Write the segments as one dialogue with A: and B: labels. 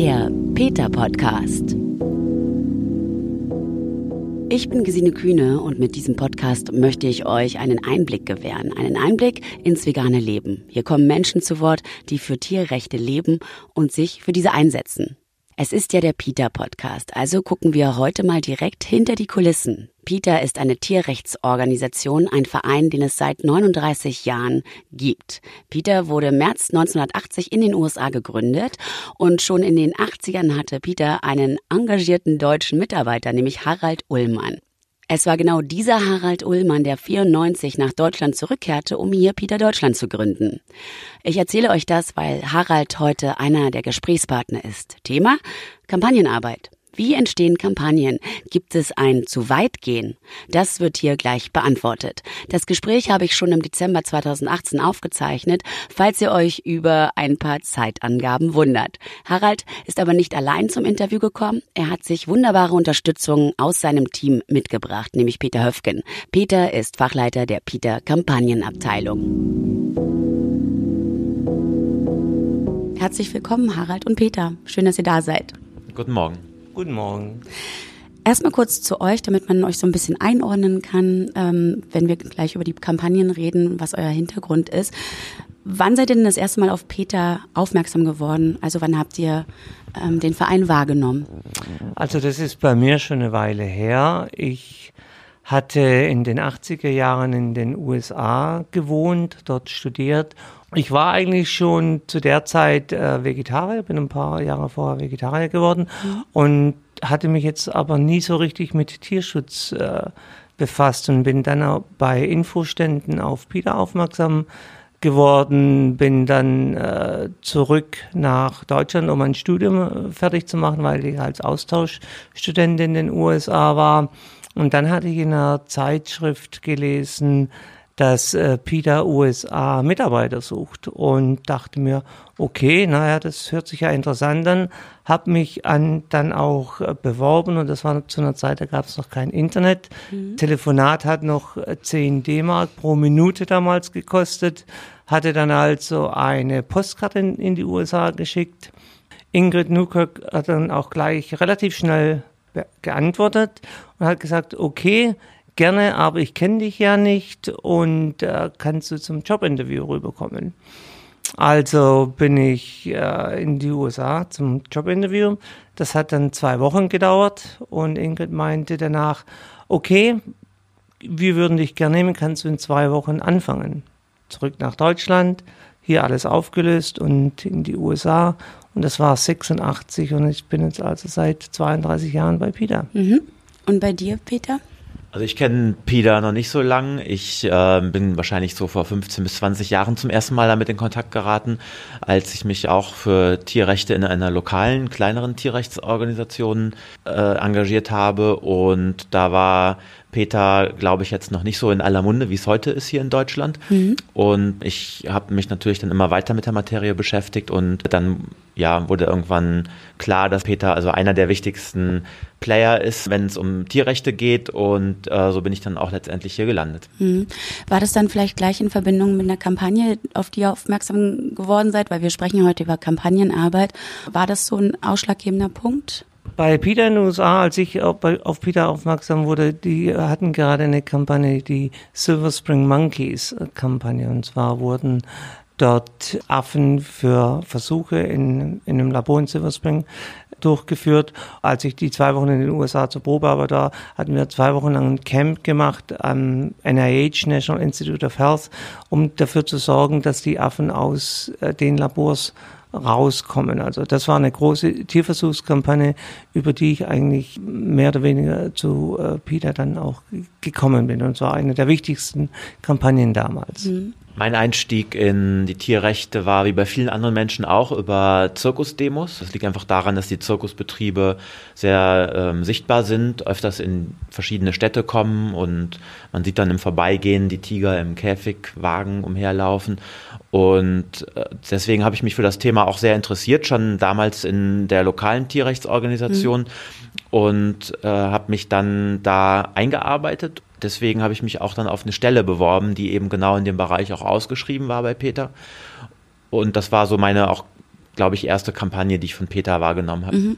A: Der Peter Podcast. Ich bin Gesine Kühne und mit diesem Podcast möchte ich euch einen Einblick gewähren, einen Einblick ins vegane Leben. Hier kommen Menschen zu Wort, die für Tierrechte leben und sich für diese einsetzen. Es ist ja der Peter Podcast, also gucken wir heute mal direkt hinter die Kulissen. Peter ist eine Tierrechtsorganisation, ein Verein, den es seit 39 Jahren gibt. Peter wurde März 1980 in den USA gegründet und schon in den 80ern hatte Peter einen engagierten deutschen Mitarbeiter, nämlich Harald Ullmann. Es war genau dieser Harald Ullmann, der 94 nach Deutschland zurückkehrte, um hier Peter Deutschland zu gründen. Ich erzähle euch das, weil Harald heute einer der Gesprächspartner ist. Thema Kampagnenarbeit. Wie entstehen Kampagnen? Gibt es ein zu weit gehen? Das wird hier gleich beantwortet. Das Gespräch habe ich schon im Dezember 2018 aufgezeichnet, falls ihr euch über ein paar Zeitangaben wundert. Harald ist aber nicht allein zum Interview gekommen. Er hat sich wunderbare Unterstützung aus seinem Team mitgebracht, nämlich Peter Höfgen. Peter ist Fachleiter der Peter Kampagnenabteilung. Herzlich willkommen, Harald und Peter. Schön, dass ihr da seid.
B: Guten Morgen.
C: Guten Morgen.
A: Erstmal kurz zu euch, damit man euch so ein bisschen einordnen kann, ähm, wenn wir gleich über die Kampagnen reden, was euer Hintergrund ist. Wann seid ihr denn das erste Mal auf Peter aufmerksam geworden? Also wann habt ihr ähm, den Verein wahrgenommen?
C: Also das ist bei mir schon eine Weile her. Ich hatte in den 80er Jahren in den USA gewohnt, dort studiert. Ich war eigentlich schon zu der Zeit äh, Vegetarier, bin ein paar Jahre vorher Vegetarier geworden und hatte mich jetzt aber nie so richtig mit Tierschutz äh, befasst und bin dann auch bei Infoständen auf Peter aufmerksam geworden, bin dann äh, zurück nach Deutschland, um mein Studium äh, fertig zu machen, weil ich als Austauschstudent in den USA war. Und dann hatte ich in einer Zeitschrift gelesen, dass äh, PIDA USA Mitarbeiter sucht und dachte mir, okay, naja, das hört sich ja interessant an, habe mich an, dann auch äh, beworben und das war zu einer Zeit, da gab es noch kein Internet. Mhm. Telefonat hat noch 10 äh, D-Mark pro Minute damals gekostet, hatte dann also eine Postkarte in, in die USA geschickt. Ingrid Newkirk hat dann auch gleich relativ schnell geantwortet und hat gesagt, okay, gerne, aber ich kenne dich ja nicht und äh, kannst du zum Jobinterview rüberkommen. Also bin ich äh, in die USA zum Jobinterview. Das hat dann zwei Wochen gedauert und Ingrid meinte danach, okay, wir würden dich gerne nehmen, kannst du in zwei Wochen anfangen. Zurück nach Deutschland, hier alles aufgelöst und in die USA. Und das war 86 und ich bin jetzt also seit 32 Jahren bei Peter.
A: Mhm. Und bei dir, Peter?
B: Also ich kenne Peter noch nicht so lang. Ich äh, bin wahrscheinlich so vor 15 bis 20 Jahren zum ersten Mal damit in Kontakt geraten, als ich mich auch für Tierrechte in einer lokalen, kleineren Tierrechtsorganisation äh, engagiert habe. Und da war Peter, glaube ich, jetzt noch nicht so in aller Munde, wie es heute ist hier in Deutschland. Mhm. Und ich habe mich natürlich dann immer weiter mit der Materie beschäftigt und dann ja, wurde irgendwann klar, dass Peter also einer der wichtigsten Player ist, wenn es um Tierrechte geht und äh, so bin ich dann auch letztendlich hier gelandet.
A: Mhm. War das dann vielleicht gleich in Verbindung mit einer Kampagne, auf die ihr aufmerksam geworden seid, weil wir sprechen heute über Kampagnenarbeit. War das so ein ausschlaggebender Punkt?
C: Bei Peter in den USA, als ich auf, Peter aufmerksam wurde, die hatten gerade eine Kampagne, die Silver Spring Monkeys Kampagne. Und zwar wurden dort Affen für Versuche in, in einem Labor in Silver Spring durchgeführt. Als ich die zwei Wochen in den USA zur Probearbeit war, hatten wir zwei Wochen lang ein Camp gemacht am NIH, National Institute of Health, um dafür zu sorgen, dass die Affen aus äh, den Labors rauskommen. Also das war eine große Tierversuchskampagne, über die ich eigentlich mehr oder weniger zu äh, Peter dann auch gekommen bin. Und zwar eine der wichtigsten Kampagnen damals. Mhm.
B: Mein Einstieg in die Tierrechte war wie bei vielen anderen Menschen auch über Zirkusdemos. Das liegt einfach daran, dass die Zirkusbetriebe sehr ähm, sichtbar sind, öfters in verschiedene Städte kommen und man sieht dann im Vorbeigehen die Tiger im Käfigwagen umherlaufen. Und äh, deswegen habe ich mich für das Thema auch sehr interessiert, schon damals in der lokalen Tierrechtsorganisation. Mhm und äh, habe mich dann da eingearbeitet deswegen habe ich mich auch dann auf eine Stelle beworben, die eben genau in dem Bereich auch ausgeschrieben war bei Peter. Und das war so meine auch glaube ich, erste Kampagne, die ich von Peter wahrgenommen habe. Mhm.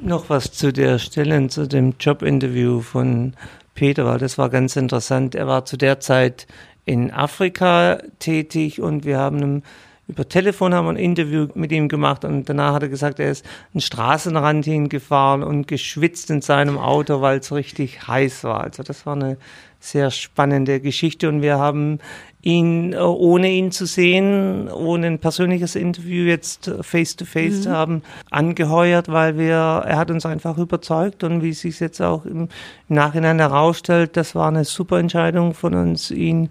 C: Noch was zu der Stelle, zu dem Jobinterview von Peter, weil das war ganz interessant. Er war zu der Zeit in Afrika tätig und wir haben ihm über Telefon haben wir ein Interview mit ihm gemacht und danach hat er gesagt, er ist einen Straßenrand hingefahren und geschwitzt in seinem Auto, weil es richtig heiß war. Also das war eine sehr spannende Geschichte und wir haben ihn, äh, ohne ihn zu sehen, ohne ein persönliches Interview jetzt face to face mhm. zu haben, angeheuert, weil wir, er hat uns einfach überzeugt und wie es sich jetzt auch im Nachhinein herausstellt, das war eine super Entscheidung von uns, ihn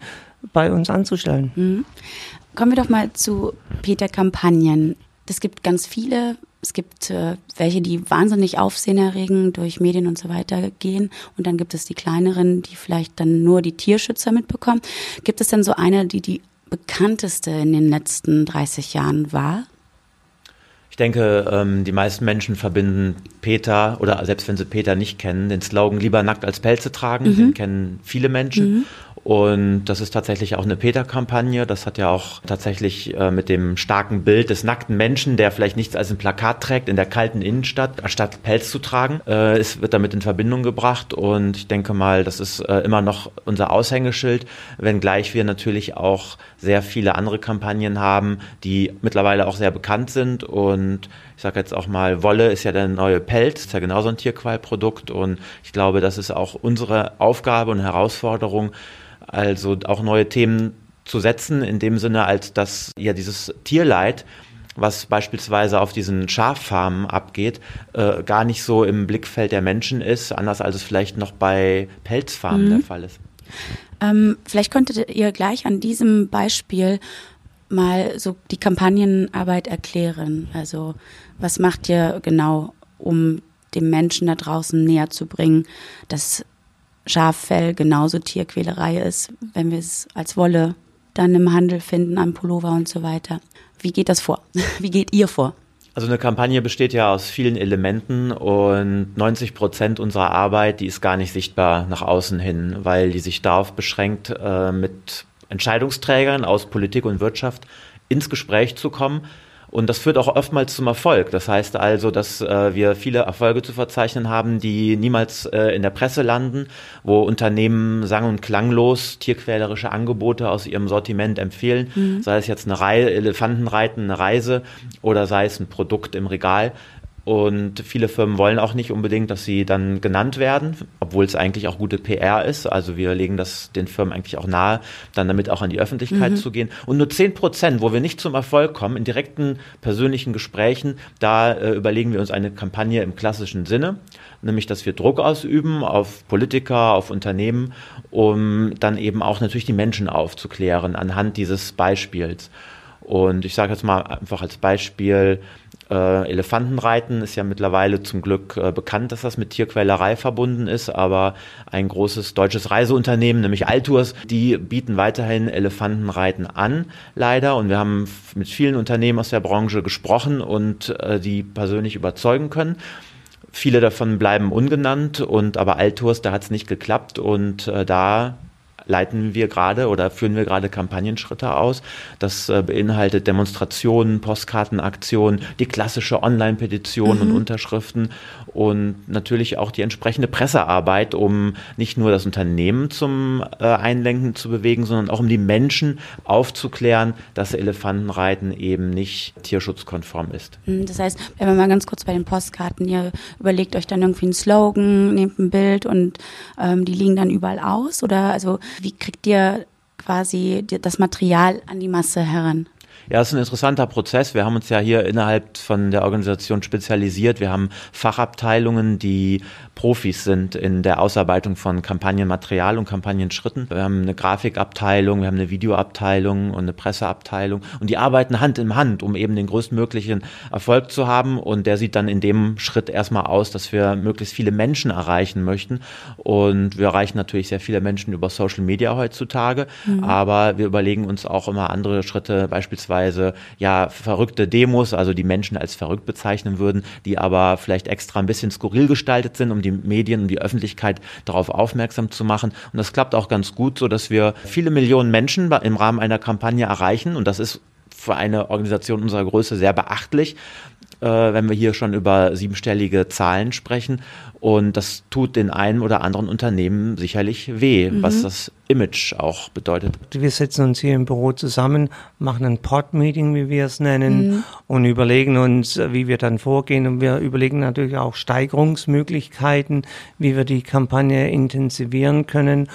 C: bei uns anzustellen.
A: Mhm. Kommen wir doch mal zu Peter Kampagnen. Es gibt ganz viele es gibt äh, welche, die wahnsinnig Aufsehen erregen, durch Medien und so weiter gehen. Und dann gibt es die kleineren, die vielleicht dann nur die Tierschützer mitbekommen. Gibt es denn so eine, die die bekannteste in den letzten 30 Jahren war?
B: Ich denke, ähm, die meisten Menschen verbinden Peter oder selbst wenn sie Peter nicht kennen, den Slogan lieber nackt als Pelze tragen. Mhm. Den kennen viele Menschen. Mhm. Und das ist tatsächlich auch eine Peter-Kampagne. Das hat ja auch tatsächlich äh, mit dem starken Bild des nackten Menschen, der vielleicht nichts als ein Plakat trägt in der kalten Innenstadt, anstatt Pelz zu tragen. Äh, es wird damit in Verbindung gebracht. Und ich denke mal, das ist äh, immer noch unser Aushängeschild, wenngleich wir natürlich auch sehr viele andere Kampagnen haben, die mittlerweile auch sehr bekannt sind. Und ich sage jetzt auch mal, Wolle ist ja der neue Pelz, ist ja genauso ein Tierqualprodukt. Und ich glaube, das ist auch unsere Aufgabe und Herausforderung, also auch neue Themen zu setzen, in dem Sinne, als dass ja dieses Tierleid, was beispielsweise auf diesen Schaffarmen abgeht, äh, gar nicht so im Blickfeld der Menschen ist, anders als es vielleicht noch bei Pelzfarmen mhm. der Fall ist.
A: Ähm, vielleicht könntet ihr gleich an diesem Beispiel mal so die Kampagnenarbeit erklären. Also was macht ihr genau, um dem Menschen da draußen näher zu bringen, dass Schaffell genauso Tierquälerei ist, wenn wir es als Wolle dann im Handel finden, am Pullover und so weiter. Wie geht das vor? Wie geht ihr vor?
B: Also eine Kampagne besteht ja aus vielen Elementen und 90 Prozent unserer Arbeit, die ist gar nicht sichtbar nach außen hin, weil die sich darauf beschränkt, äh, mit Entscheidungsträgern aus Politik und Wirtschaft ins Gespräch zu kommen, und das führt auch oftmals zum Erfolg. Das heißt also, dass äh, wir viele Erfolge zu verzeichnen haben, die niemals äh, in der Presse landen, wo Unternehmen sang- und klanglos tierquälerische Angebote aus ihrem Sortiment empfehlen, mhm. sei es jetzt eine Reihe, Elefantenreiten, eine Reise oder sei es ein Produkt im Regal. Und viele Firmen wollen auch nicht unbedingt, dass sie dann genannt werden, obwohl es eigentlich auch gute PR ist. Also wir legen das den Firmen eigentlich auch nahe, dann damit auch an die Öffentlichkeit mhm. zu gehen. Und nur zehn Prozent, wo wir nicht zum Erfolg kommen, in direkten persönlichen Gesprächen, da äh, überlegen wir uns eine Kampagne im klassischen Sinne, nämlich dass wir Druck ausüben auf Politiker, auf Unternehmen, um dann eben auch natürlich die Menschen aufzuklären anhand dieses Beispiels. Und ich sage jetzt mal einfach als Beispiel, äh, Elefantenreiten ist ja mittlerweile zum Glück äh, bekannt, dass das mit Tierquälerei verbunden ist, aber ein großes deutsches Reiseunternehmen, nämlich Altours, die bieten weiterhin Elefantenreiten an, leider. Und wir haben mit vielen Unternehmen aus der Branche gesprochen und äh, die persönlich überzeugen können. Viele davon bleiben ungenannt und aber Altours, da hat es nicht geklappt und äh, da leiten wir gerade oder führen wir gerade Kampagnenschritte aus. Das äh, beinhaltet Demonstrationen, Postkartenaktionen, die klassische Online-Petition mhm. und Unterschriften und natürlich auch die entsprechende Pressearbeit, um nicht nur das Unternehmen zum äh, Einlenken zu bewegen, sondern auch um die Menschen aufzuklären, dass Elefantenreiten eben nicht tierschutzkonform ist.
A: Mhm, das heißt, wenn wir mal ganz kurz bei den Postkarten, ihr überlegt euch dann irgendwie einen Slogan, nehmt ein Bild und ähm, die liegen dann überall aus oder also wie kriegt ihr quasi das Material an die Masse heran?
B: Ja, es ist ein interessanter Prozess. Wir haben uns ja hier innerhalb von der Organisation spezialisiert. Wir haben Fachabteilungen, die Profis sind in der Ausarbeitung von Kampagnenmaterial und Kampagnenschritten. Wir haben eine Grafikabteilung, wir haben eine Videoabteilung und eine Presseabteilung und die arbeiten Hand in Hand, um eben den größtmöglichen Erfolg zu haben und der sieht dann in dem Schritt erstmal aus, dass wir möglichst viele Menschen erreichen möchten und wir erreichen natürlich sehr viele Menschen über Social Media heutzutage, mhm. aber wir überlegen uns auch immer andere Schritte, beispielsweise ja verrückte Demos, also die Menschen als verrückt bezeichnen würden, die aber vielleicht extra ein bisschen skurril gestaltet sind, um die die Medien und die Öffentlichkeit darauf aufmerksam zu machen. Und das klappt auch ganz gut, so dass wir viele Millionen Menschen im Rahmen einer Kampagne erreichen. Und das ist für eine Organisation unserer Größe sehr beachtlich, äh, wenn wir hier schon über siebenstellige Zahlen sprechen. Und das tut den einen oder anderen Unternehmen sicherlich weh, mhm. was das Image auch bedeutet.
C: Wir setzen uns hier im Büro zusammen, machen ein Pod-Meeting, wie wir es nennen, mhm. und überlegen uns, wie wir dann vorgehen. Und wir überlegen natürlich auch Steigerungsmöglichkeiten, wie wir die Kampagne intensivieren können.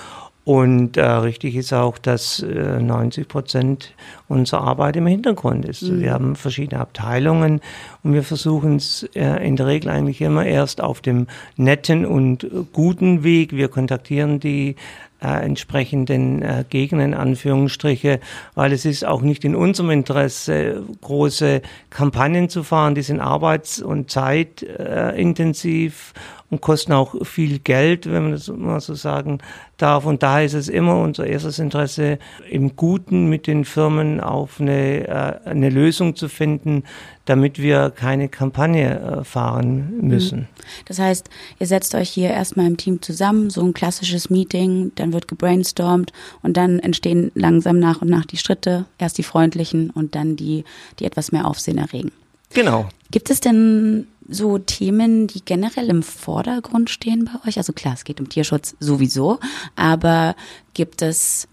C: Und äh, richtig ist auch, dass äh, 90 Prozent unserer Arbeit im Hintergrund ist. Mhm. Wir haben verschiedene Abteilungen und wir versuchen es äh, in der Regel eigentlich immer erst auf dem netten und guten Weg. Wir kontaktieren die äh, entsprechenden äh, Gegner in Anführungsstriche, weil es ist auch nicht in unserem Interesse, große Kampagnen zu fahren, die sind arbeits- und zeitintensiv und kosten auch viel Geld, wenn man das mal so sagen darf. Und daher ist es immer unser erstes Interesse, im Guten mit den Firmen auf eine, äh, eine Lösung zu finden, damit wir keine Kampagne äh, fahren müssen. Mhm.
A: Das heißt, ihr setzt euch hier erstmal im Team zusammen, so ein klassisches Meeting, dann wird gebrainstormt und dann entstehen langsam nach und nach die Schritte, erst die freundlichen und dann die, die etwas mehr Aufsehen erregen.
C: Genau.
A: Gibt es denn so Themen, die generell im Vordergrund stehen bei euch? Also klar, es geht um Tierschutz sowieso, aber gibt es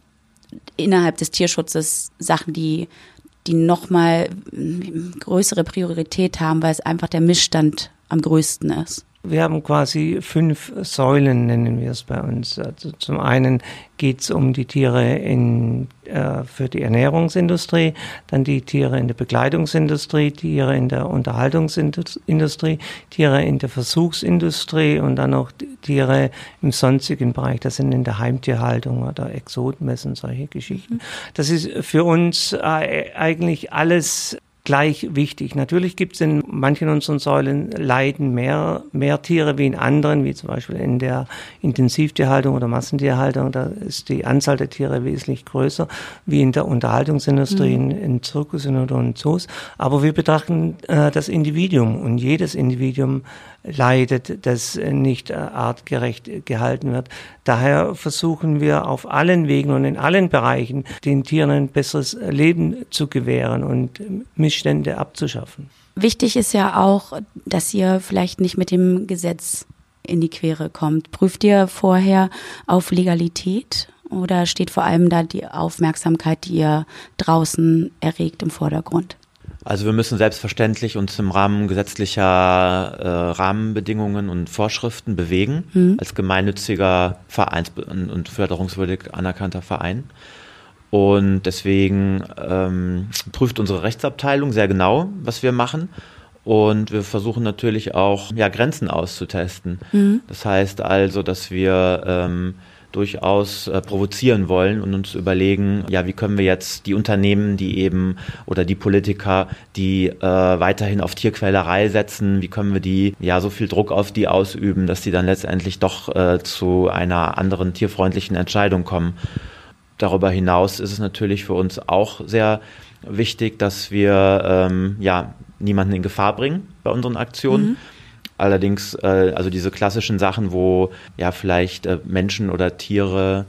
A: innerhalb des Tierschutzes Sachen, die die nochmal größere Priorität haben, weil es einfach der Missstand am größten ist?
C: Wir haben quasi fünf Säulen, nennen wir es bei uns. Also zum einen geht es um die Tiere in, äh, für die Ernährungsindustrie, dann die Tiere in der Bekleidungsindustrie, Tiere in der Unterhaltungsindustrie, Tiere in der Versuchsindustrie und dann noch Tiere im sonstigen Bereich. Das sind in der Heimtierhaltung oder Exotenmessen, solche Geschichten. Mhm. Das ist für uns äh, eigentlich alles gleich wichtig. Natürlich gibt es in manchen unseren Säulen leiden mehr, mehr Tiere wie in anderen, wie zum Beispiel in der Intensivtierhaltung oder Massentierhaltung. Da ist die Anzahl der Tiere wesentlich größer, wie in der Unterhaltungsindustrie, mhm. in, in Zirkussen oder in Zoos. Aber wir betrachten äh, das Individuum und jedes Individuum leidet, das nicht äh, artgerecht gehalten wird. Daher versuchen wir auf allen Wegen und in allen Bereichen den Tieren ein besseres Leben zu gewähren und Missstände abzuschaffen.
A: Wichtig ist ja auch, dass ihr vielleicht nicht mit dem Gesetz in die Quere kommt. Prüft ihr vorher auf Legalität oder steht vor allem da die Aufmerksamkeit, die ihr draußen erregt, im Vordergrund?
B: Also wir müssen selbstverständlich uns im Rahmen gesetzlicher äh, Rahmenbedingungen und Vorschriften bewegen, mhm. als gemeinnütziger Vereins- und förderungswürdig anerkannter Verein. Und deswegen ähm, prüft unsere Rechtsabteilung sehr genau, was wir machen. Und wir versuchen natürlich auch ja, Grenzen auszutesten. Mhm. Das heißt also, dass wir ähm, durchaus äh, provozieren wollen und uns überlegen, ja, wie können wir jetzt die Unternehmen, die eben oder die Politiker, die äh, weiterhin auf Tierquälerei setzen, wie können wir die ja so viel Druck auf die ausüben, dass sie dann letztendlich doch äh, zu einer anderen tierfreundlichen Entscheidung kommen. Darüber hinaus ist es natürlich für uns auch sehr wichtig, dass wir ähm, ja niemanden in Gefahr bringen bei unseren Aktionen. Mhm Allerdings, äh, also diese klassischen Sachen, wo ja vielleicht äh, Menschen oder Tiere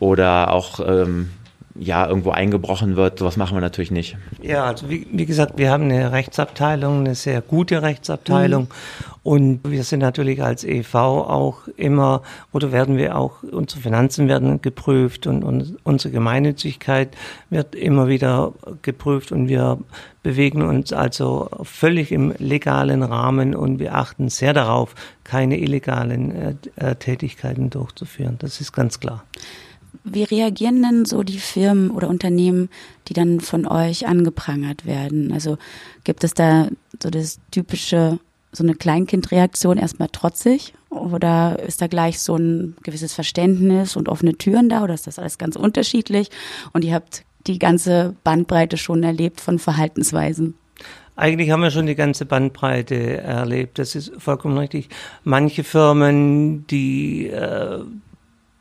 B: oder auch ähm, ja irgendwo eingebrochen wird, sowas machen wir natürlich nicht.
C: Ja, also wie, wie gesagt, wir haben eine Rechtsabteilung, eine sehr gute Rechtsabteilung. Mhm. Und wir sind natürlich als EV auch immer, oder werden wir auch, unsere Finanzen werden geprüft und, und unsere Gemeinnützigkeit wird immer wieder geprüft und wir bewegen uns also völlig im legalen Rahmen und wir achten sehr darauf, keine illegalen äh, Tätigkeiten durchzuführen. Das ist ganz klar.
A: Wie reagieren denn so die Firmen oder Unternehmen, die dann von euch angeprangert werden? Also gibt es da so das typische so eine Kleinkindreaktion erstmal trotzig? Oder ist da gleich so ein gewisses Verständnis und offene Türen da? Oder ist das alles ganz unterschiedlich? Und ihr habt die ganze Bandbreite schon erlebt von Verhaltensweisen?
C: Eigentlich haben wir schon die ganze Bandbreite erlebt. Das ist vollkommen richtig. Manche Firmen, die äh,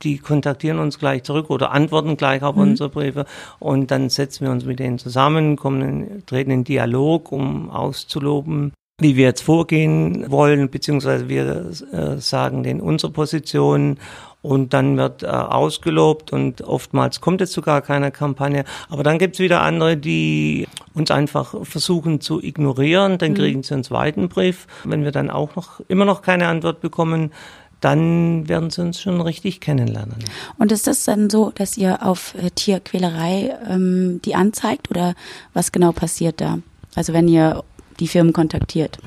C: die kontaktieren uns gleich zurück oder antworten gleich auf mhm. unsere Briefe und dann setzen wir uns mit denen zusammen, kommen, treten in Dialog, um auszuloben, wie wir jetzt vorgehen wollen, beziehungsweise wir äh, sagen denen unsere Position und dann wird äh, ausgelobt und oftmals kommt es zu gar keiner Kampagne. Aber dann gibt es wieder andere, die uns einfach versuchen zu ignorieren, dann mhm. kriegen sie einen zweiten Brief. Wenn wir dann auch noch immer noch keine Antwort bekommen, dann werden sie uns schon richtig kennenlernen.
A: Und ist das dann so, dass ihr auf äh, Tierquälerei ähm, die anzeigt oder was genau passiert da? Also wenn ihr die Firmen kontaktiert?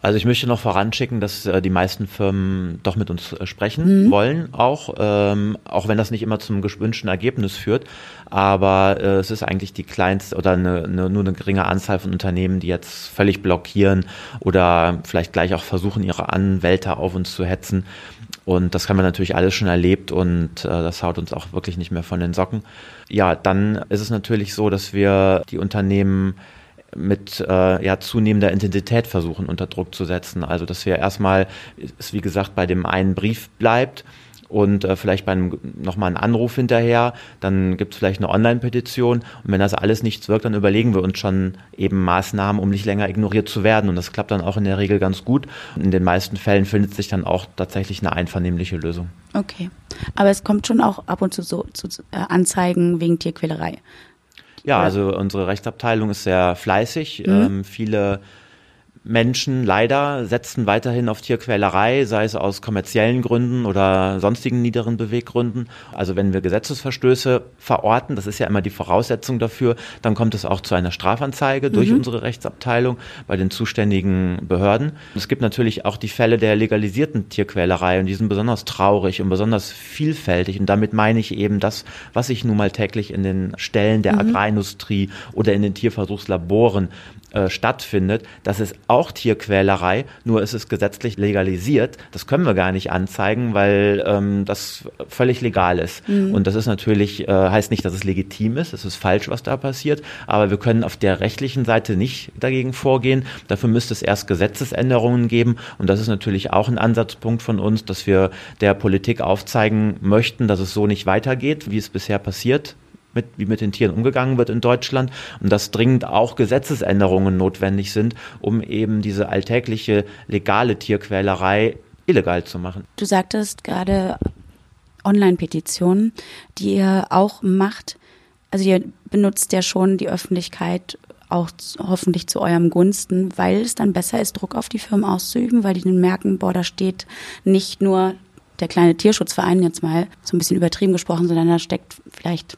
B: Also ich möchte noch voranschicken, dass äh, die meisten Firmen doch mit uns äh, sprechen mhm. wollen, auch, ähm, auch wenn das nicht immer zum gewünschten Ergebnis führt. Aber äh, es ist eigentlich die kleinste oder eine, eine, nur eine geringe Anzahl von Unternehmen, die jetzt völlig blockieren oder vielleicht gleich auch versuchen, ihre Anwälte auf uns zu hetzen. Und das haben wir natürlich alles schon erlebt und äh, das haut uns auch wirklich nicht mehr von den Socken. Ja, dann ist es natürlich so, dass wir die Unternehmen mit äh, ja, zunehmender Intensität versuchen unter Druck zu setzen. Also dass wir erstmal, es wie gesagt bei dem einen Brief bleibt und äh, vielleicht bei nochmal einen Anruf hinterher, dann gibt es vielleicht eine Online-Petition und wenn das alles nichts wirkt, dann überlegen wir uns schon eben Maßnahmen, um nicht länger ignoriert zu werden und das klappt dann auch in der Regel ganz gut und in den meisten Fällen findet sich dann auch tatsächlich eine einvernehmliche Lösung.
A: Okay, aber es kommt schon auch ab und zu so zu äh, Anzeigen wegen Tierquälerei.
B: Ja, also unsere Rechtsabteilung ist sehr fleißig. Mhm. Ähm, viele Menschen leider setzen weiterhin auf Tierquälerei, sei es aus kommerziellen Gründen oder sonstigen niederen Beweggründen. Also wenn wir Gesetzesverstöße verorten, das ist ja immer die Voraussetzung dafür, dann kommt es auch zu einer Strafanzeige durch mhm. unsere Rechtsabteilung bei den zuständigen Behörden. Es gibt natürlich auch die Fälle der legalisierten Tierquälerei und die sind besonders traurig und besonders vielfältig. Und damit meine ich eben das, was sich nun mal täglich in den Stellen der mhm. Agrarindustrie oder in den Tierversuchslaboren äh, stattfindet. Das ist auch Tierquälerei, nur ist es gesetzlich legalisiert. Das können wir gar nicht anzeigen, weil ähm, das völlig legal ist. Mhm. Und das ist natürlich, äh, heißt nicht, dass es legitim ist. Es ist falsch, was da passiert. Aber wir können auf der rechtlichen Seite nicht dagegen vorgehen. Dafür müsste es erst Gesetzesänderungen geben. Und das ist natürlich auch ein Ansatzpunkt von uns, dass wir der Politik aufzeigen möchten, dass es so nicht weitergeht, wie es bisher passiert mit, wie mit den Tieren umgegangen wird in Deutschland und dass dringend auch Gesetzesänderungen notwendig sind, um eben diese alltägliche legale Tierquälerei illegal zu machen.
A: Du sagtest gerade Online-Petitionen, die ihr auch macht. Also ihr benutzt ja schon die Öffentlichkeit auch hoffentlich zu eurem Gunsten, weil es dann besser ist, Druck auf die Firmen auszuüben, weil die dann merken, boah, da steht nicht nur der kleine Tierschutzverein jetzt mal so ein bisschen übertrieben gesprochen, sondern da steckt vielleicht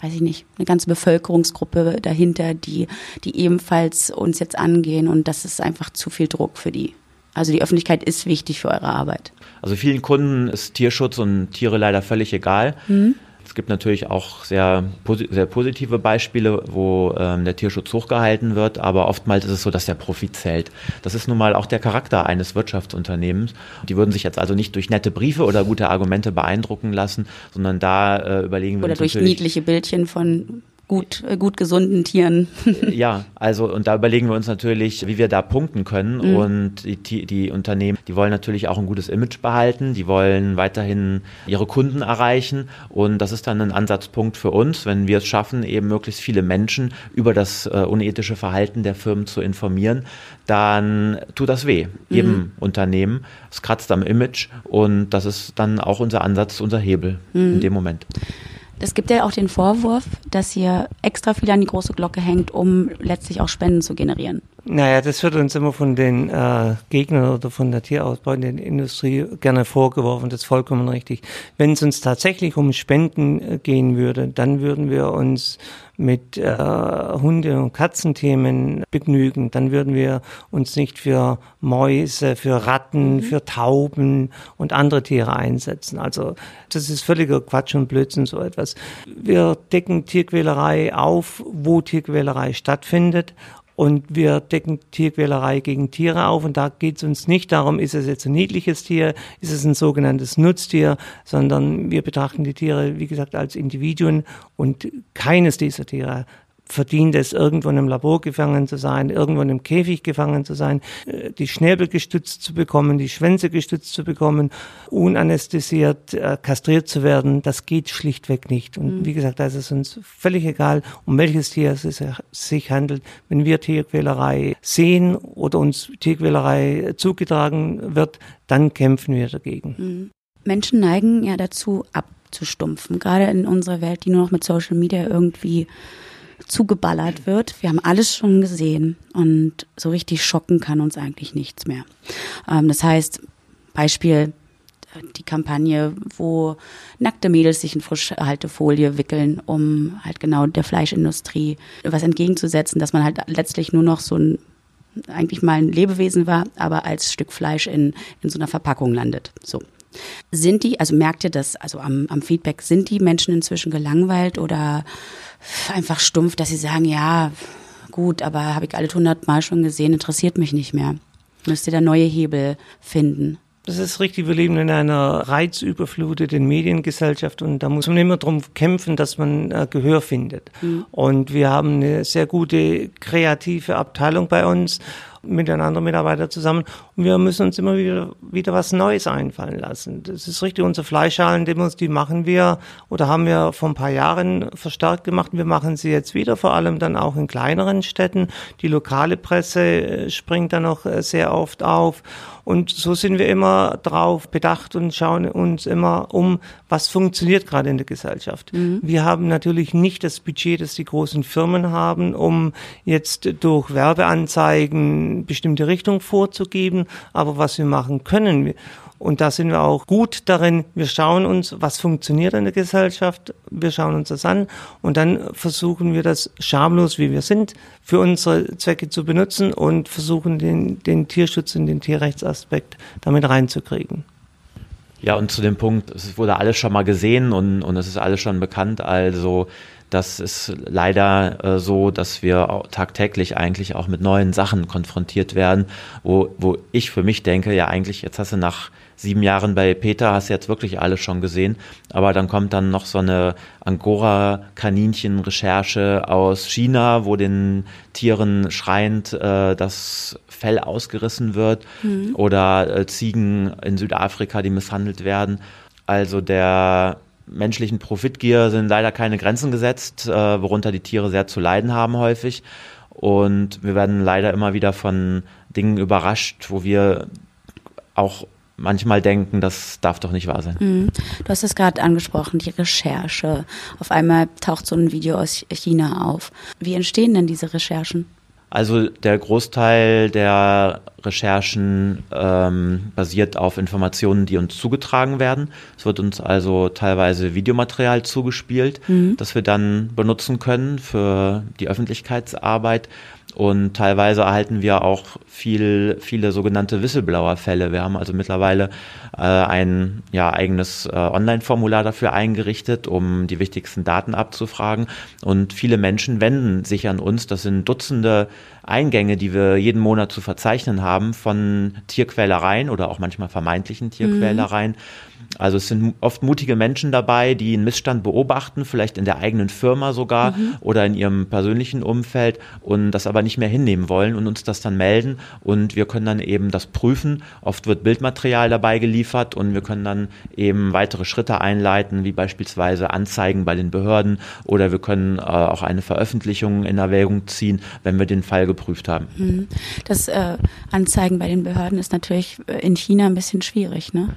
A: weiß ich nicht, eine ganze Bevölkerungsgruppe dahinter, die, die ebenfalls uns jetzt angehen und das ist einfach zu viel Druck für die. Also die Öffentlichkeit ist wichtig für eure Arbeit.
B: Also vielen Kunden ist Tierschutz und Tiere leider völlig egal. Mhm. Es gibt natürlich auch sehr, sehr positive Beispiele, wo ähm, der Tierschutz hochgehalten wird, aber oftmals ist es so, dass der Profit zählt. Das ist nun mal auch der Charakter eines Wirtschaftsunternehmens. Die würden sich jetzt also nicht durch nette Briefe oder gute Argumente beeindrucken lassen, sondern da äh, überlegen wir
A: oder uns. Oder durch niedliche Bildchen von gut, äh, gut gesunden Tieren.
B: ja, also und da überlegen wir uns natürlich, wie wir da punkten können. Mhm. Und die, die Unternehmen, die wollen natürlich auch ein gutes Image behalten, die wollen weiterhin ihre Kunden erreichen. Und das ist dann ein Ansatzpunkt für uns, wenn wir es schaffen, eben möglichst viele Menschen über das äh, unethische Verhalten der Firmen zu informieren, dann tut das weh, jedem mhm. Unternehmen. Es kratzt am Image und das ist dann auch unser Ansatz, unser Hebel mhm. in dem Moment.
A: Es gibt ja auch den Vorwurf, dass hier extra viel an die große Glocke hängt, um letztlich auch Spenden zu generieren.
C: Naja, das wird uns immer von den äh, Gegnern oder von der tierausbeutenden Industrie gerne vorgeworfen. Das ist vollkommen richtig. Wenn es uns tatsächlich um Spenden äh, gehen würde, dann würden wir uns mit äh, Hunde- und Katzenthemen begnügen. Dann würden wir uns nicht für Mäuse, für Ratten, mhm. für Tauben und andere Tiere einsetzen. Also das ist völliger Quatsch und Blödsinn so etwas. Wir decken Tierquälerei auf, wo Tierquälerei stattfindet und wir decken Tierquälerei gegen Tiere auf. Und da geht es uns nicht darum, ist es jetzt ein niedliches Tier, ist es ein sogenanntes Nutztier, sondern wir betrachten die Tiere, wie gesagt, als Individuen und keines dieser Tiere verdient es, irgendwo in einem Labor gefangen zu sein, irgendwo in einem Käfig gefangen zu sein, äh, die Schnäbel gestützt zu bekommen, die Schwänze gestützt zu bekommen, unanästhesiert, äh, kastriert zu werden, das geht schlichtweg nicht. Und mhm. wie gesagt, da ist es uns völlig egal, um welches Tier es sich handelt. Wenn wir Tierquälerei sehen oder uns Tierquälerei zugetragen wird, dann kämpfen wir dagegen. Mhm.
A: Menschen neigen ja dazu, abzustumpfen, gerade in unserer Welt, die nur noch mit Social Media irgendwie zugeballert wird. Wir haben alles schon gesehen und so richtig schocken kann uns eigentlich nichts mehr. Ähm, das heißt, Beispiel die Kampagne, wo nackte Mädels sich in Frischhaltefolie wickeln, um halt genau der Fleischindustrie was entgegenzusetzen, dass man halt letztlich nur noch so ein eigentlich mal ein Lebewesen war, aber als Stück Fleisch in, in so einer Verpackung landet. So. Sind die, also merkt ihr das, also am, am Feedback, sind die Menschen inzwischen gelangweilt oder einfach stumpf, dass sie sagen, ja, gut, aber habe ich alle hundertmal schon gesehen, interessiert mich nicht mehr. Müsst ihr da neue Hebel finden?
C: Das ist richtig, wir leben in einer reizüberfluteten Mediengesellschaft und da muss man immer darum kämpfen, dass man äh, Gehör findet. Mhm. Und wir haben eine sehr gute kreative Abteilung bei uns mit den anderen Mitarbeitern zusammen und wir müssen uns immer wieder, wieder was Neues einfallen lassen. Das ist richtig, unsere Fleischhallen-Demos, die machen wir oder haben wir vor ein paar Jahren verstärkt gemacht. Wir machen sie jetzt wieder, vor allem dann auch in kleineren Städten. Die lokale Presse äh, springt da noch äh, sehr oft auf. Und so sind wir immer drauf bedacht und schauen uns immer um, was funktioniert gerade in der Gesellschaft. Mhm. Wir haben natürlich nicht das Budget, das die großen Firmen haben, um jetzt durch Werbeanzeigen bestimmte Richtung vorzugeben. Aber was wir machen können, und da sind wir auch gut darin. Wir schauen uns, was funktioniert in der Gesellschaft. Wir schauen uns das an und dann versuchen wir das schamlos, wie wir sind, für unsere Zwecke zu benutzen und versuchen den, den Tierschutz und den Tierrechtsaspekt damit reinzukriegen.
B: Ja, und zu dem Punkt, es wurde alles schon mal gesehen und, und es ist alles schon bekannt. Also das ist leider äh, so, dass wir tagtäglich eigentlich auch mit neuen Sachen konfrontiert werden, wo, wo ich für mich denke, ja eigentlich, jetzt hast du nach sieben Jahren bei Peter, hast du jetzt wirklich alles schon gesehen, aber dann kommt dann noch so eine Angora-Kaninchen-Recherche aus China, wo den Tieren schreiend äh, das Fell ausgerissen wird mhm. oder äh, Ziegen in Südafrika, die misshandelt werden. Also der menschlichen Profitgier sind leider keine Grenzen gesetzt, äh, worunter die Tiere sehr zu leiden haben häufig. Und wir werden leider immer wieder von Dingen überrascht, wo wir auch manchmal denken, das darf doch nicht wahr sein. Mhm.
A: Du hast es gerade angesprochen, die Recherche. Auf einmal taucht so ein Video aus China auf. Wie entstehen denn diese Recherchen?
B: Also der Großteil der Recherchen ähm, basiert auf Informationen, die uns zugetragen werden. Es wird uns also teilweise Videomaterial zugespielt, mhm. das wir dann benutzen können für die Öffentlichkeitsarbeit. Und teilweise erhalten wir auch viel, viele sogenannte Whistleblower-Fälle. Wir haben also mittlerweile äh, ein ja, eigenes äh, Online-Formular dafür eingerichtet, um die wichtigsten Daten abzufragen. Und viele Menschen wenden sich an uns. Das sind Dutzende Eingänge, die wir jeden Monat zu verzeichnen haben von Tierquälereien oder auch manchmal vermeintlichen Tierquälereien. Mhm. Also es sind oft mutige Menschen dabei, die einen Missstand beobachten, vielleicht in der eigenen Firma sogar mhm. oder in ihrem persönlichen Umfeld und das aber nicht mehr hinnehmen wollen und uns das dann melden und wir können dann eben das prüfen. Oft wird Bildmaterial dabei geliefert und wir können dann eben weitere Schritte einleiten, wie beispielsweise Anzeigen bei den Behörden oder wir können äh, auch eine Veröffentlichung in Erwägung ziehen, wenn wir den Fall geprüft haben. Mhm.
A: Das äh, Anzeigen bei den Behörden ist natürlich äh, in China ein bisschen schwierig, ne?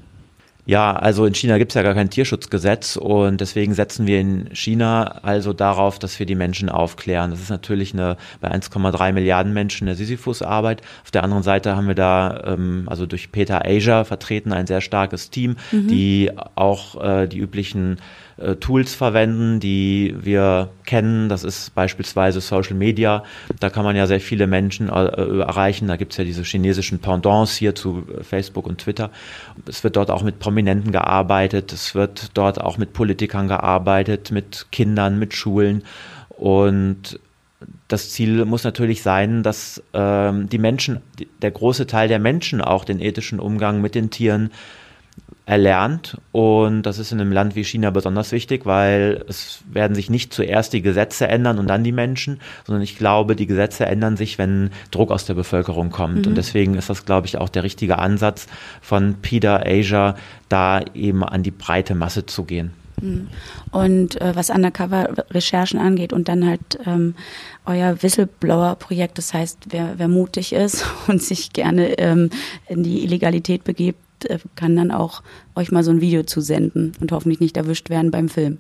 B: Ja, also in China gibt es ja gar kein Tierschutzgesetz und deswegen setzen wir in China also darauf, dass wir die Menschen aufklären. Das ist natürlich eine bei 1,3 Milliarden Menschen eine Sisyphus-Arbeit. Auf der anderen Seite haben wir da ähm, also durch Peter Asia vertreten ein sehr starkes Team, mhm. die auch äh, die üblichen äh, Tools verwenden, die wir kennen. Das ist beispielsweise Social Media. Da kann man ja sehr viele Menschen äh, erreichen. Da gibt es ja diese chinesischen Pendants hier zu Facebook und Twitter. Es wird dort auch mit Prominenten gearbeitet. Es wird dort auch mit Politikern gearbeitet, mit Kindern, mit Schulen. Und das Ziel muss natürlich sein, dass ähm, die Menschen, der große Teil der Menschen auch den ethischen Umgang mit den Tieren erlernt. Und das ist in einem Land wie China besonders wichtig, weil es werden sich nicht zuerst die Gesetze ändern und dann die Menschen, sondern ich glaube, die Gesetze ändern sich, wenn Druck aus der Bevölkerung kommt. Mhm. Und deswegen ist das, glaube ich, auch der richtige Ansatz von PIDA Asia, da eben an die breite Masse zu gehen.
A: Mhm. Und äh, was Undercover-Recherchen angeht und dann halt ähm, euer Whistleblower-Projekt, das heißt, wer, wer mutig ist und sich gerne ähm, in die Illegalität begibt, kann dann auch euch mal so ein Video zusenden und hoffentlich nicht erwischt werden beim Film.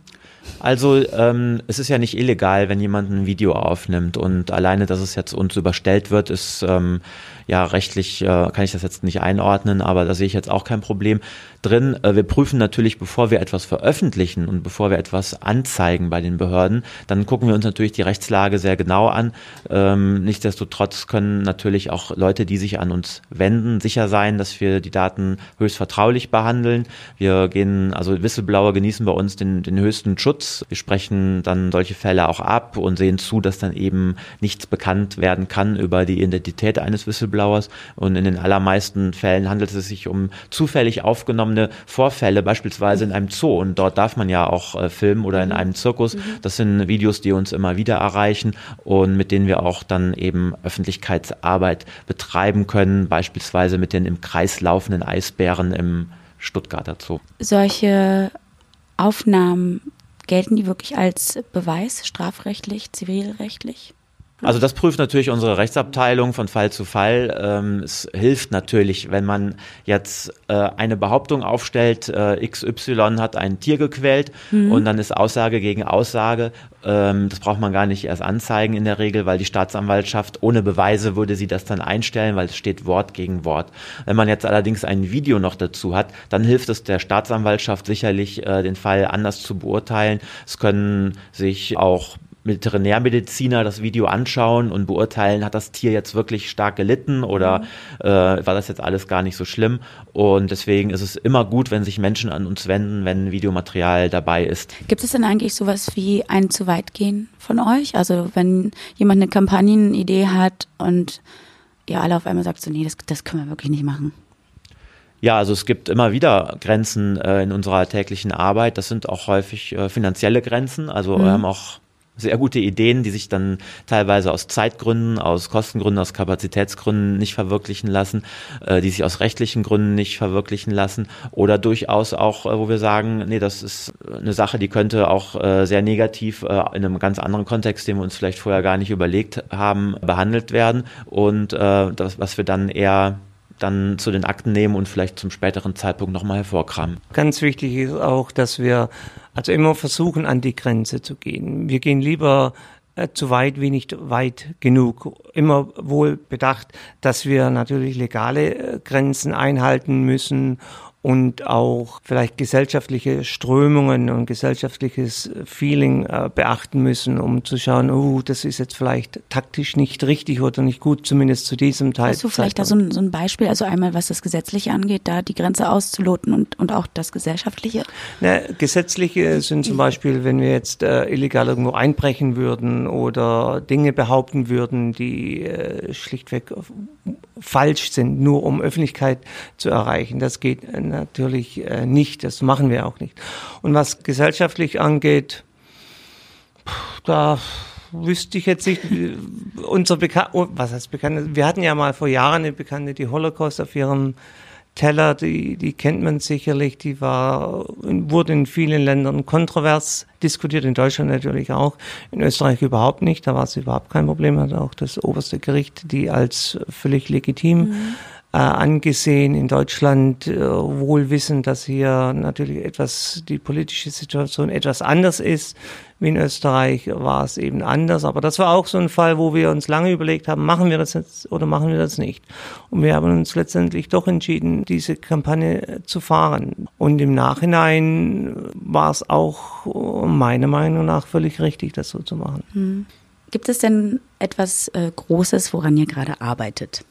B: Also ähm, es ist ja nicht illegal, wenn jemand ein Video aufnimmt und alleine, dass es jetzt uns überstellt wird, ist ähm, ja rechtlich, äh, kann ich das jetzt nicht einordnen, aber da sehe ich jetzt auch kein Problem drin. Äh, wir prüfen natürlich, bevor wir etwas veröffentlichen und bevor wir etwas anzeigen bei den Behörden, dann gucken wir uns natürlich die Rechtslage sehr genau an. Ähm, nichtsdestotrotz können natürlich auch Leute, die sich an uns wenden, sicher sein, dass wir die Daten höchst vertraulich behandeln. Wir gehen, also Whistleblower genießen bei uns den, den höchsten Schutz. Wir sprechen dann solche Fälle auch ab und sehen zu, dass dann eben nichts bekannt werden kann über die Identität eines Whistleblowers. Und in den allermeisten Fällen handelt es sich um zufällig aufgenommene Vorfälle, beispielsweise in einem Zoo. Und dort darf man ja auch äh, filmen oder in mhm. einem Zirkus. Mhm. Das sind Videos, die uns immer wieder erreichen und mit denen wir auch dann eben Öffentlichkeitsarbeit betreiben können, beispielsweise mit den im Kreis laufenden Eisbären im Stuttgarter Zoo.
A: Solche Aufnahmen gelten die wirklich als Beweis, strafrechtlich, zivilrechtlich?
B: Also das prüft natürlich unsere Rechtsabteilung von Fall zu Fall. Ähm, es hilft natürlich, wenn man jetzt äh, eine Behauptung aufstellt, äh, XY hat ein Tier gequält mhm. und dann ist Aussage gegen Aussage. Ähm, das braucht man gar nicht erst anzeigen in der Regel, weil die Staatsanwaltschaft ohne Beweise würde sie das dann einstellen, weil es steht Wort gegen Wort. Wenn man jetzt allerdings ein Video noch dazu hat, dann hilft es der Staatsanwaltschaft sicherlich, äh, den Fall anders zu beurteilen. Es können sich auch Veterinärmediziner das Video anschauen und beurteilen, hat das Tier jetzt wirklich stark gelitten oder mhm. äh, war das jetzt alles gar nicht so schlimm. Und deswegen ist es immer gut, wenn sich Menschen an uns wenden, wenn Videomaterial dabei ist.
A: Gibt es denn eigentlich sowas wie ein zu weit gehen von euch? Also wenn jemand eine Kampagnenidee hat und ihr alle auf einmal sagt so, nee, das, das können wir wirklich nicht machen.
B: Ja, also es gibt immer wieder Grenzen äh, in unserer täglichen Arbeit. Das sind auch häufig äh, finanzielle Grenzen. Also mhm. wir haben auch sehr gute Ideen, die sich dann teilweise aus Zeitgründen, aus Kostengründen, aus Kapazitätsgründen nicht verwirklichen lassen, äh, die sich aus rechtlichen Gründen nicht verwirklichen lassen oder durchaus auch, äh, wo wir sagen, nee, das ist eine Sache, die könnte auch äh, sehr negativ äh, in einem ganz anderen Kontext, den wir uns vielleicht vorher gar nicht überlegt haben, behandelt werden und äh, das, was wir dann eher dann zu den Akten nehmen und vielleicht zum späteren Zeitpunkt nochmal hervorkramen.
C: Ganz wichtig ist auch, dass wir also immer versuchen, an die Grenze zu gehen. Wir gehen lieber äh, zu weit wie nicht weit genug. Immer wohl bedacht, dass wir natürlich legale äh, Grenzen einhalten müssen und auch vielleicht gesellschaftliche Strömungen und gesellschaftliches Feeling äh, beachten müssen, um zu schauen, oh, das ist jetzt vielleicht taktisch nicht richtig oder nicht gut, zumindest zu diesem Teil.
A: Hast du vielleicht da so ein, so ein Beispiel, also einmal was das Gesetzliche angeht, da die Grenze auszuloten und, und auch das Gesellschaftliche?
C: Na, gesetzliche sind zum Beispiel, wenn wir jetzt äh, illegal irgendwo einbrechen würden oder Dinge behaupten würden, die äh, schlichtweg falsch sind, nur um Öffentlichkeit zu erreichen. Das geht äh, natürlich äh, nicht, das machen wir auch nicht. Und was gesellschaftlich angeht, da wüsste ich jetzt nicht, äh, unser Bekannte, oh, was heißt Bekannte, wir hatten ja mal vor Jahren eine Bekannte, die Holocaust auf ihrem Teller, die, die kennt man sicherlich, die war, wurde in vielen Ländern kontrovers diskutiert, in Deutschland natürlich auch, in Österreich überhaupt nicht, da war es überhaupt kein Problem, hat auch das oberste Gericht die als völlig legitim mhm äh, angesehen in Deutschland, äh, wohl wissen, dass hier natürlich etwas die politische Situation etwas anders ist. Wie in Österreich war es eben anders. Aber das war auch so ein Fall, wo wir uns lange überlegt haben, machen wir das jetzt oder machen wir das nicht. Und wir haben uns letztendlich doch entschieden, diese Kampagne zu fahren. Und im Nachhinein war es auch meiner Meinung nach völlig richtig, das so zu machen.
A: Hm. Gibt es denn etwas äh, Großes, woran ihr gerade arbeitet?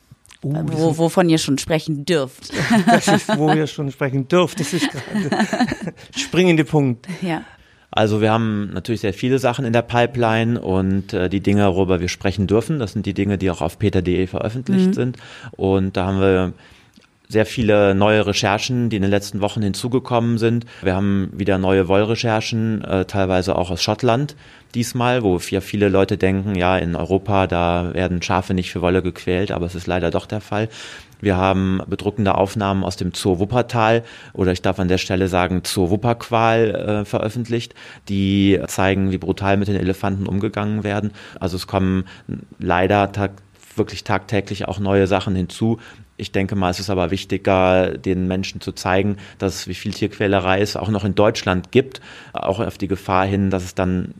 A: Uh, wo, wovon ihr schon sprechen dürft.
C: Das ist, wo ihr schon sprechen dürft. Das ist gerade der springende Punkt.
A: Ja.
B: Also wir haben natürlich sehr viele Sachen in der Pipeline und äh, die Dinge, worüber wir sprechen dürfen, das sind die Dinge, die auch auf peter.de veröffentlicht mhm. sind. Und da haben wir sehr viele neue Recherchen, die in den letzten Wochen hinzugekommen sind. Wir haben wieder neue Wollrecherchen, äh, teilweise auch aus Schottland diesmal, wo ja viele Leute denken, ja, in Europa, da werden Schafe nicht für Wolle gequält, aber es ist leider doch der Fall. Wir haben bedruckende Aufnahmen aus dem Zoo Wuppertal oder ich darf an der Stelle sagen Zoo Wupperqual äh, veröffentlicht, die zeigen, wie brutal mit den Elefanten umgegangen werden. Also es kommen leider wirklich tagtäglich auch neue Sachen hinzu. Ich denke mal, es ist aber wichtiger, den Menschen zu zeigen, dass es, wie viel Tierquälerei es auch noch in Deutschland gibt, auch auf die Gefahr hin, dass es dann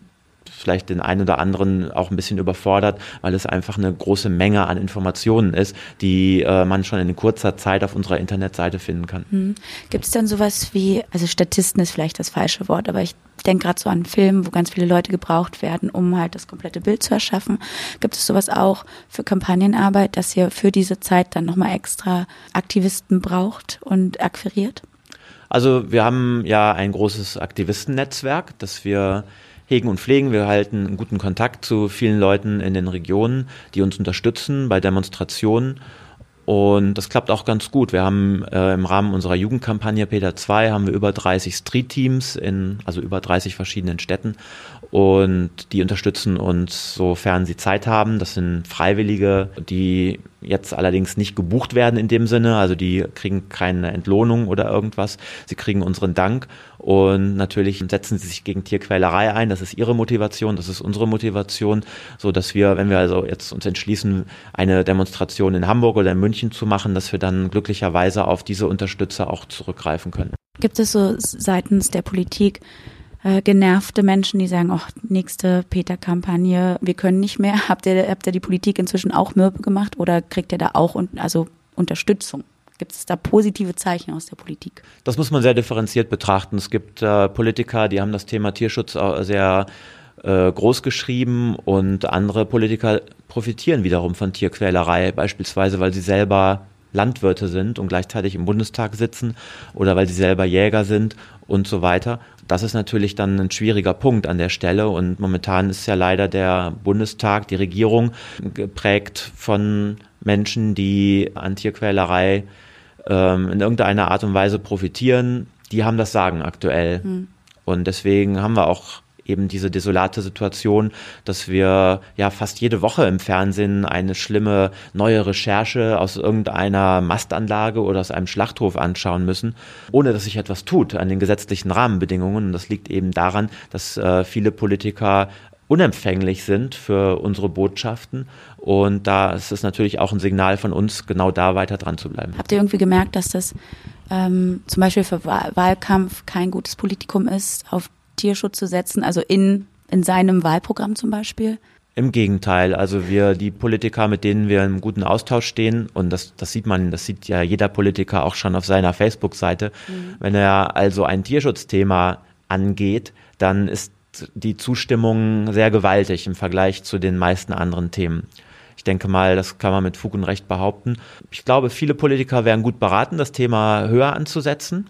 B: vielleicht den einen oder anderen auch ein bisschen überfordert, weil es einfach eine große Menge an Informationen ist, die äh, man schon in kurzer Zeit auf unserer Internetseite finden kann. Hm.
A: Gibt es denn sowas wie, also Statisten ist vielleicht das falsche Wort, aber ich denke gerade so an Filmen, wo ganz viele Leute gebraucht werden, um halt das komplette Bild zu erschaffen. Gibt es sowas auch für Kampagnenarbeit, dass ihr für diese Zeit dann nochmal extra Aktivisten braucht und akquiriert?
B: Also wir haben ja ein großes Aktivistennetzwerk, das wir hegen und pflegen. Wir halten einen guten Kontakt zu vielen Leuten in den Regionen, die uns unterstützen bei Demonstrationen. Und das klappt auch ganz gut. Wir haben äh, im Rahmen unserer Jugendkampagne Peter 2 haben wir über 30 Street-Teams in, also über 30 verschiedenen Städten. Und die unterstützen uns, sofern sie Zeit haben. Das sind Freiwillige, die jetzt allerdings nicht gebucht werden in dem Sinne. Also die kriegen keine Entlohnung oder irgendwas. Sie kriegen unseren Dank und natürlich setzen sie sich gegen Tierquälerei ein. Das ist ihre Motivation, das ist unsere Motivation, so dass wir, wenn wir also jetzt uns entschließen, eine Demonstration in Hamburg oder in München zu machen, dass wir dann glücklicherweise auf diese Unterstützer auch zurückgreifen können.
A: Gibt es so seitens der Politik äh, genervte Menschen, die sagen, ach, nächste Peter-Kampagne, wir können nicht mehr. Habt ihr, habt ihr die Politik inzwischen auch mürbe gemacht oder kriegt ihr da auch also Unterstützung? Gibt es da positive Zeichen aus der Politik?
B: Das muss man sehr differenziert betrachten. Es gibt äh, Politiker, die haben das Thema Tierschutz sehr äh, groß geschrieben und andere Politiker profitieren wiederum von Tierquälerei, beispielsweise weil sie selber Landwirte sind und gleichzeitig im Bundestag sitzen oder weil sie selber Jäger sind und so weiter. Das ist natürlich dann ein schwieriger Punkt an der Stelle und momentan ist ja leider der Bundestag, die Regierung geprägt von Menschen, die an Tierquälerei ähm, in irgendeiner Art und Weise profitieren. Die haben das Sagen aktuell. Mhm. Und deswegen haben wir auch eben diese desolate Situation, dass wir ja fast jede Woche im Fernsehen eine schlimme neue Recherche aus irgendeiner Mastanlage oder aus einem Schlachthof anschauen müssen, ohne dass sich etwas tut an den gesetzlichen Rahmenbedingungen. Und das liegt eben daran, dass äh, viele Politiker unempfänglich sind für unsere Botschaften. Und da ist es natürlich auch ein Signal von uns, genau da weiter dran zu bleiben.
A: Habt ihr irgendwie gemerkt, dass das ähm, zum Beispiel für Wahlkampf kein gutes Politikum ist, auf Tierschutz zu setzen, also in, in seinem Wahlprogramm zum Beispiel?
B: Im Gegenteil, also wir, die Politiker, mit denen wir im guten Austausch stehen, und das, das sieht man, das sieht ja jeder Politiker auch schon auf seiner Facebook-Seite, mhm. wenn er also ein Tierschutzthema angeht, dann ist die Zustimmung sehr gewaltig im Vergleich zu den meisten anderen Themen. Ich denke mal, das kann man mit Fug und Recht behaupten. Ich glaube, viele Politiker wären gut beraten, das Thema höher anzusetzen.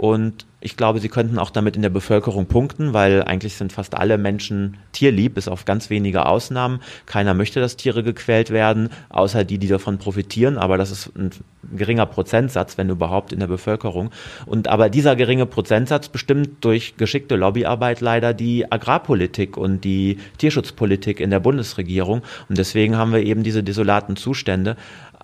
B: Und ich glaube, sie könnten auch damit in der Bevölkerung punkten, weil eigentlich sind fast alle Menschen tierlieb, bis auf ganz wenige Ausnahmen. Keiner möchte, dass Tiere gequält werden, außer die, die davon profitieren. Aber das ist ein geringer Prozentsatz, wenn überhaupt, in der Bevölkerung. Und aber dieser geringe Prozentsatz bestimmt durch geschickte Lobbyarbeit leider die Agrarpolitik und die Tierschutzpolitik in der Bundesregierung. Und deswegen haben wir eben diese desolaten Zustände.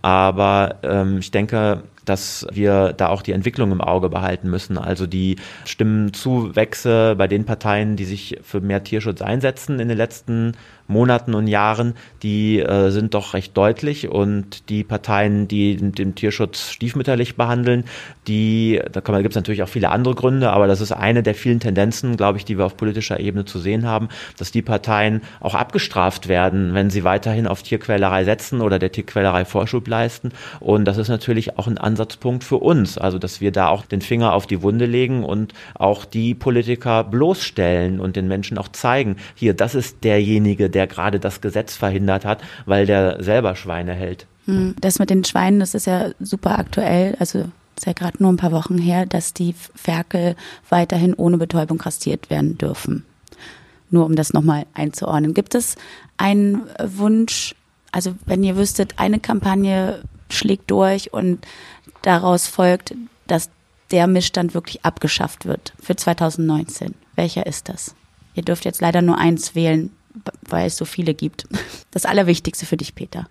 B: Aber ähm, ich denke, dass wir da auch die Entwicklung im Auge behalten müssen. Also die Stimmenzuwächse bei den Parteien, die sich für mehr Tierschutz einsetzen in den letzten Monaten und Jahren, die äh, sind doch recht deutlich und die Parteien, die den Tierschutz stiefmütterlich behandeln, die, da gibt es natürlich auch viele andere Gründe, aber das ist eine der vielen Tendenzen, glaube ich, die wir auf politischer Ebene zu sehen haben, dass die Parteien auch abgestraft werden, wenn sie weiterhin auf Tierquälerei setzen oder der Tierquälerei Vorschub leisten. Und das ist natürlich auch ein Ansatzpunkt für uns, also dass wir da auch den Finger auf die Wunde legen und auch die Politiker bloßstellen und den Menschen auch zeigen, hier, das ist derjenige, der gerade das Gesetz verhindert hat, weil der selber Schweine hält.
A: Hm, das mit den Schweinen, das ist ja super aktuell. Also ist ja gerade nur ein paar Wochen her, dass die Ferkel weiterhin ohne Betäubung kastriert werden dürfen. Nur um das nochmal einzuordnen. Gibt es einen Wunsch, also wenn ihr wüsstet, eine Kampagne schlägt durch und daraus folgt, dass der Missstand wirklich abgeschafft wird für 2019. Welcher ist das? Ihr dürft jetzt leider nur eins wählen, weil es so viele gibt. Das Allerwichtigste für dich, Peter.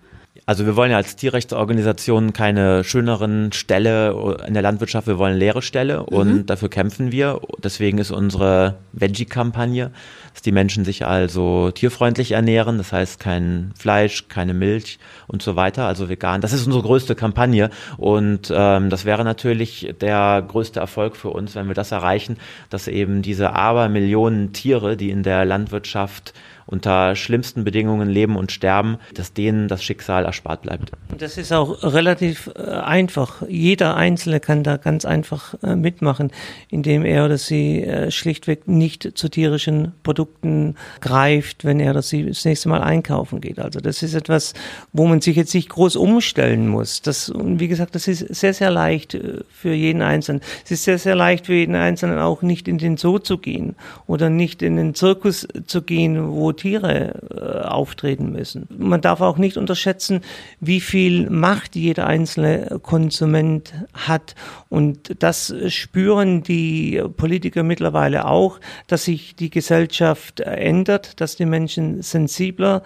B: Also wir wollen ja als Tierrechtsorganisation keine schöneren Ställe in der Landwirtschaft, wir wollen leere Ställe mhm. und dafür kämpfen wir. Deswegen ist unsere Veggie-Kampagne, dass die Menschen sich also tierfreundlich ernähren, das heißt kein Fleisch, keine Milch und so weiter, also vegan. Das ist unsere größte Kampagne und ähm, das wäre natürlich der größte Erfolg für uns, wenn wir das erreichen, dass eben diese Abermillionen Tiere, die in der Landwirtschaft unter schlimmsten Bedingungen leben und sterben, dass denen das Schicksal erspart bleibt.
C: Das ist auch relativ äh, einfach. Jeder Einzelne kann da ganz einfach äh, mitmachen, indem er oder sie äh, schlichtweg nicht zu tierischen Produkten greift, wenn er oder sie das nächste Mal einkaufen geht. Also das ist etwas, wo man sich jetzt nicht groß umstellen muss. Das, und wie gesagt, das ist sehr, sehr leicht für jeden Einzelnen. Es ist sehr, sehr leicht für jeden Einzelnen auch nicht in den Zoo zu gehen oder nicht in den Zirkus zu gehen, wo Tiere äh, auftreten müssen. Man darf auch nicht unterschätzen, wie viel Macht jeder einzelne Konsument hat. Und das spüren die Politiker mittlerweile auch, dass sich die Gesellschaft ändert, dass die Menschen sensibler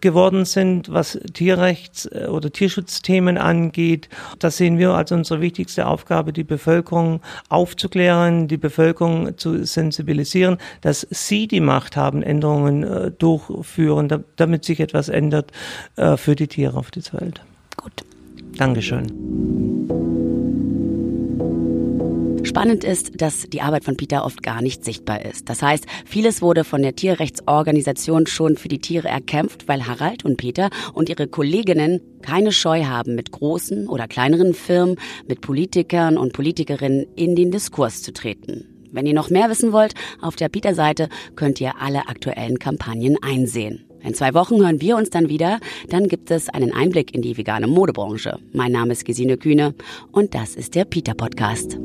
C: geworden sind, was Tierrechts- oder Tierschutzthemen angeht. Da sehen wir als unsere wichtigste Aufgabe, die Bevölkerung aufzuklären, die Bevölkerung zu sensibilisieren, dass sie die Macht haben, Änderungen äh, durchführen, damit sich etwas ändert äh, für die Tiere auf dieser Welt.
A: Gut.
C: Dankeschön.
A: Spannend ist, dass die Arbeit von Peter oft gar nicht sichtbar ist. Das heißt, vieles wurde von der Tierrechtsorganisation schon für die Tiere erkämpft, weil Harald und Peter und ihre Kolleginnen keine Scheu haben, mit großen oder kleineren Firmen, mit Politikern und Politikerinnen in den Diskurs zu treten. Wenn ihr noch mehr wissen wollt, auf der Peter-Seite könnt ihr alle aktuellen Kampagnen einsehen. In zwei Wochen hören wir uns dann wieder. Dann gibt es einen Einblick in die vegane Modebranche. Mein Name ist Gesine Kühne und das ist der Peter Podcast.